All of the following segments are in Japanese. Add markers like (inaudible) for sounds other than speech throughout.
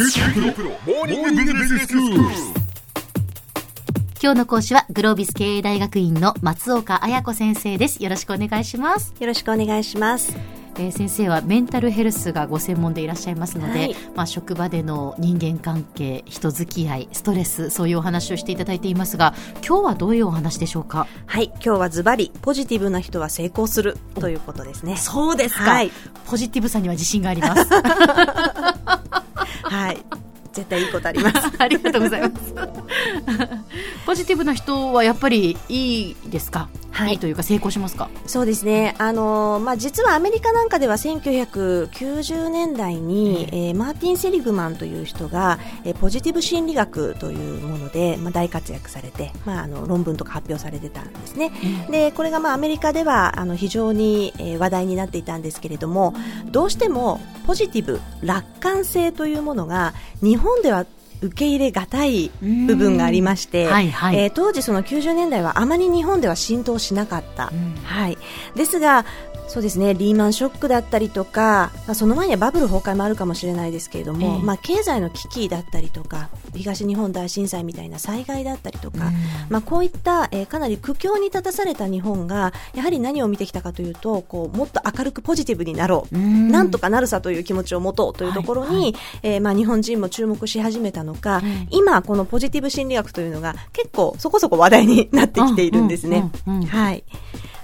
今日の講師はグロービス経営大学院の松岡彩子先生です。よろしくお願いします。よろしくお願いします。えー先生はメンタルヘルスがご専門でいらっしゃいますので、はいまあ、職場での人間関係人付き合いストレスそういうお話をしていただいていますが今日はどういうお話でしょうか？はい、今日はズバリポジティブな人は成功するということですね。そうですかはいポジティブさには自信があります (laughs) はい、絶対いいことあります。(laughs) ありがとうございます。(laughs) ポジティブな人はやっぱりいいですか、いいいというか成功しますか？そうですね。あのまあ実はアメリカなんかでは1990年代に、えーマーティン・セリグマンという人が、えーポジティブ心理学というもので、まあ、大活躍されて、まあ、あの論文とか発表されてたんですね。でこれがまあアメリカではあの非常に、えー話題になっていたんですけれどもどうしてもポジティブ楽観性というものが日本では受け入れがたい部分がありまして、はいはい。えー当時その90年代はあまり日本では浸透しなかった、うん。はい、ですがそうですねリーマンショックだったりとか、まあ、その前にはバブル崩壊もあるかもしれないですけれども、ええ。まあ、経済の危機だったりとか東日本大震災みたいな災害だったりとか、うん。まあ、こういった、えーかなり苦境に立たされた日本がやはり何を見てきたかというとこうもっと明るくポジティブになろう、うん。なんとかなるさという気持ちを持とうというところに、はいはい。えーまあ、日本人も注目し始めたのか、ええ今、このポジティブ心理学というのが結構そこそこ話題になってきているんですね。うんうんうん。はい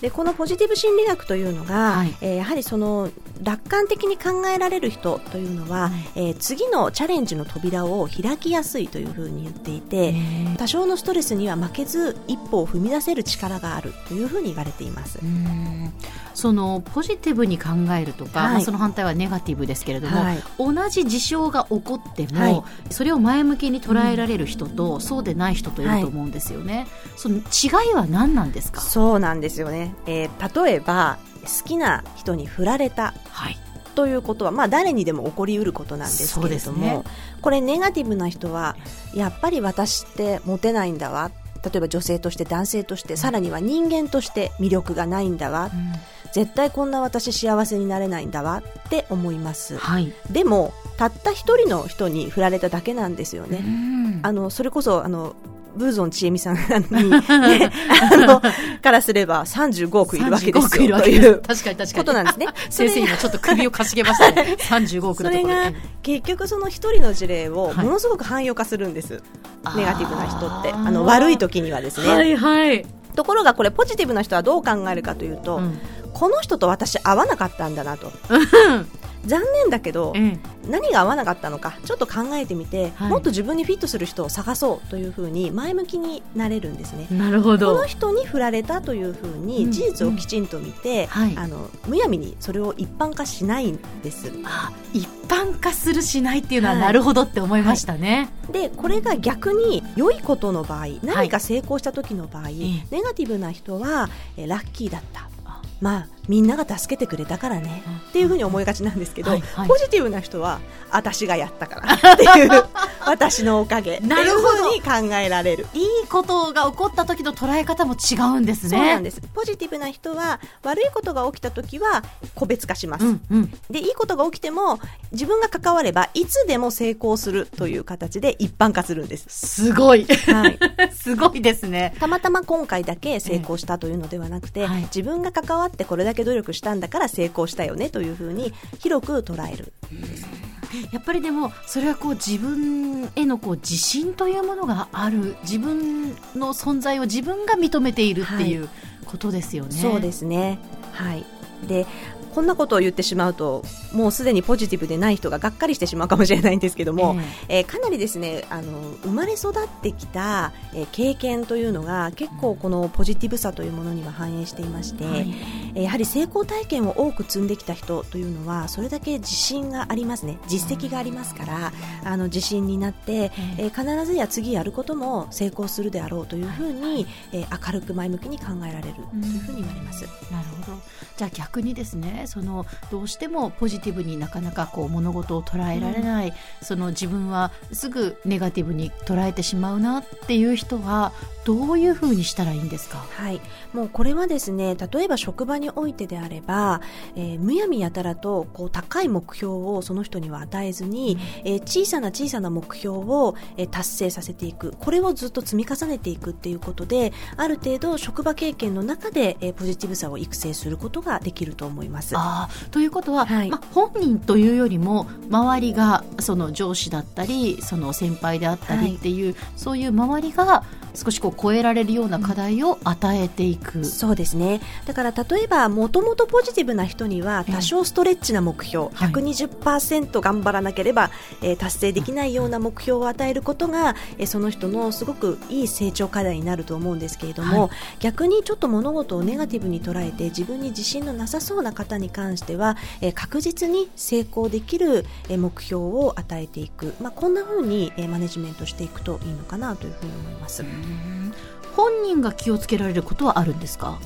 でこのポジティブ心理学というのが、はい。えーやはりその楽観的に考えられる人というのは、はい。えー次のチャレンジの扉を開きやすいというふうに言っていて、へ多少のストレスには負けず一歩を踏み出せる力があるというふうに言われています。うん。そのポジティブに考えるとか、はい。まあ、その反対はネガティブですけれども、はい。同じ事象が起こっても、はい。それを前向きに捉えられる人と、そうでない人といると思うんですよね、その違いは何なんですか？そうなんですよね、えー例えば好きな人に振られたはい。ということは、まあ、誰にでも起こりうることなんですけれども、ね。これネガティブな人はやっぱり私ってモテないんだわ。例えば女性として男性としてさらには人間として魅力がないんだわ、絶対こんな私幸せになれないんだわ。って思います。はい、でもたった一人の人に振られただけなんですよね、うん。あのそれこそあのブーゾンちえみさんに、ね、(laughs) あのからすれば35億いるわけです35億いるよわ確かに確かに。ことなんですね。(laughs) 先生今ちょっと首をかしげましたね。35億のところそれがで結局その一人の事例をはい。ものすごく汎用化するんです、あー。ネガティブな人って。あの悪い時にはですね、はいはい、ところがこれポジティブな人はどう考えるかというと、うん。この人と私合わなかったんだなと残念だけどえ何が合わなかったのかちょっと考えてみて、はい。もっと自分にフィットする人を探そうというふうに前向きになれるんですね。えなるほこどの人に振られたというふううんに事実をきちんと見て、はい。あのむやみにそれを一般化しないんです。あ一般化するしないっていうのははい。なるほどって思いましたね、でこれが逆に良いことの場合何か成功した時の場合、えネガティブな人はえラッキーだった。あまあみんなが助けてくれたからね。うん。っていうふうに思いがちなんですけど、はいはい。ポジティブな人は私がやったからっていう (laughs) 私のおかげ。なるほど。に考えられる。いいことが起こった時の捉え方も違うんですね。そうなんです。ポジティブな人は悪いことが起きた時は個別化します、うんうん。でいいことが起きても自分が関わればいつでも成功するという形で一般化するんです、すごい。はい、(laughs) すごいですね。たまたま今回だけ成功したというのではなくて、はい。自分が関わってこれだけ努力したんだから成功したよねというふうに広く捉えるやっぱりでもそれはこう自分へのこう自信というものがある。自分の存在を自分が認めているっていうことですよね、そうですね。はい。でこんなことを言ってしまうともうすでにポジティブでない人ががっかりしてしまうかもしれないんですけども、えーかなりですねあの生まれ育ってきた、えー経験というのが結構このポジティブさというものには反映していまして、はい。えーやはり成功体験を多く積んできた人というのはそれだけ自信がありますね。実績がありますからあの自信になって、えー必ずや次やることも成功するであろうというふうに、えー明るく前向きに考えられるというふうに言われます。なるほど。じゃあ逆にですねねそのどうしてもポジティブになかなかこう物事を捉えられない、うん、その自分はすぐネガティブに捉えてしまうなっていう人はどういうふうにしたらいいんですか？はい。もうこれはですね例えば職場においてであれば、えー、むやみやたらとこう高い目標をその人には与えずに、うん、えー、小さな小さな目標を、えー、達成させていく。これをずっと積み重ねていくっていうことである程度職場経験の中で、えー、ポジティブさを育成することができると思います。あということは、はい、まあ、本人というよりも周りがその上司だったりその先輩であったりっていう、はい、そういう周りが少しこう超えられるような課題を与えていく、うん、そうですね。だから例えばもともとポジティブな人には多少ストレッチな目標、えー、120%頑張らなければ、えー、達成できないような目標を与えることが、えー、その人のすごくいい成長課題になると思うんですけれども、はい、逆にちょっと物事をネガティブに捉えて自分に自信のなさそうな方に関しては、えー、確実に成功できる、目標を与えていく、まあ、こんなふうに、マネジメントしていくといいのかなというふうに思います。本人が気をつけられることはあるんですか？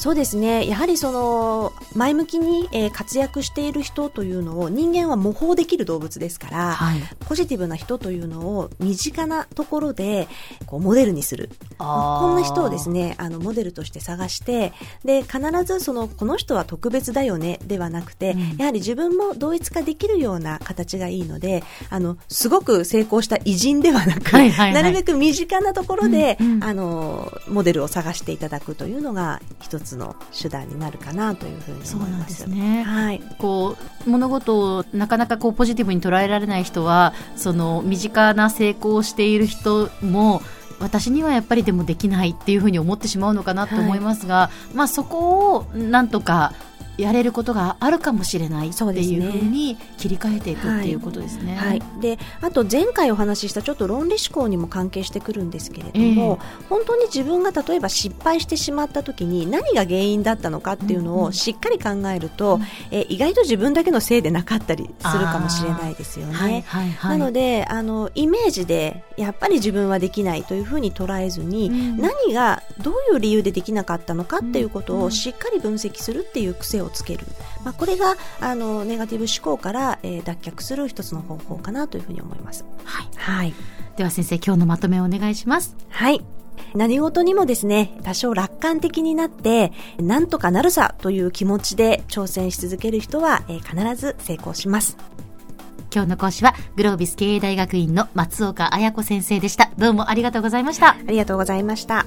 そうですね。やはりその前向きに、えー、活躍している人というのを人間は模倣できる動物ですから、はい、ポジティブな人というのを身近なところでこうモデルにする。こんな人をですねあのモデルとして探してで必ずそのこの人は特別だよねではなくて、うん、やはり自分も同一化できるような形がいいのであのすごく成功した偉人ではなく、はいはいはい、なるべく身近なところで、うんうん、あのモデルを探していただくというのが一つの手段になるかなというふうに思います。ね、はい。こう物事をなかなかこうポジティブに捉えられない人は、その身近な成功をしている人も。私にはやっぱりでもできないっていうふうに思ってしまうのかなと思いますが、はい、まあそこをなんとかやれることがあるかもしれないっていうふうに切り替えていくっていうことですね。はい、はい、であと前回お話ししたちょっと論理思考にも関係してくるんですけれども、えー、本当に自分が例えば失敗してしまった時に何が原因だったのかっていうのをしっかり考えると、うん、え意外と自分だけのせいでなかったりするかもしれないですよね。はいはいはい、なのであのイメージでやっぱり自分はできないというふうに捉えずに、うん、何がどういう理由でできなかったのかっていうことをしっかり分析するっていう癖をつける、まあ、これがあのネガティブ思考から、えー、脱却する一つの方法かなというふうに思います。はい、はい、では先生今日のまとめをお願いします。はい何事にもですね、多少楽観的になって、なんとかなるさという気持ちで挑戦し続ける人は、えー、必ず成功します。今日の講師は、グロービス経営大学院の松岡彩子先生でした。どうもありがとうございました。ありがとうございました。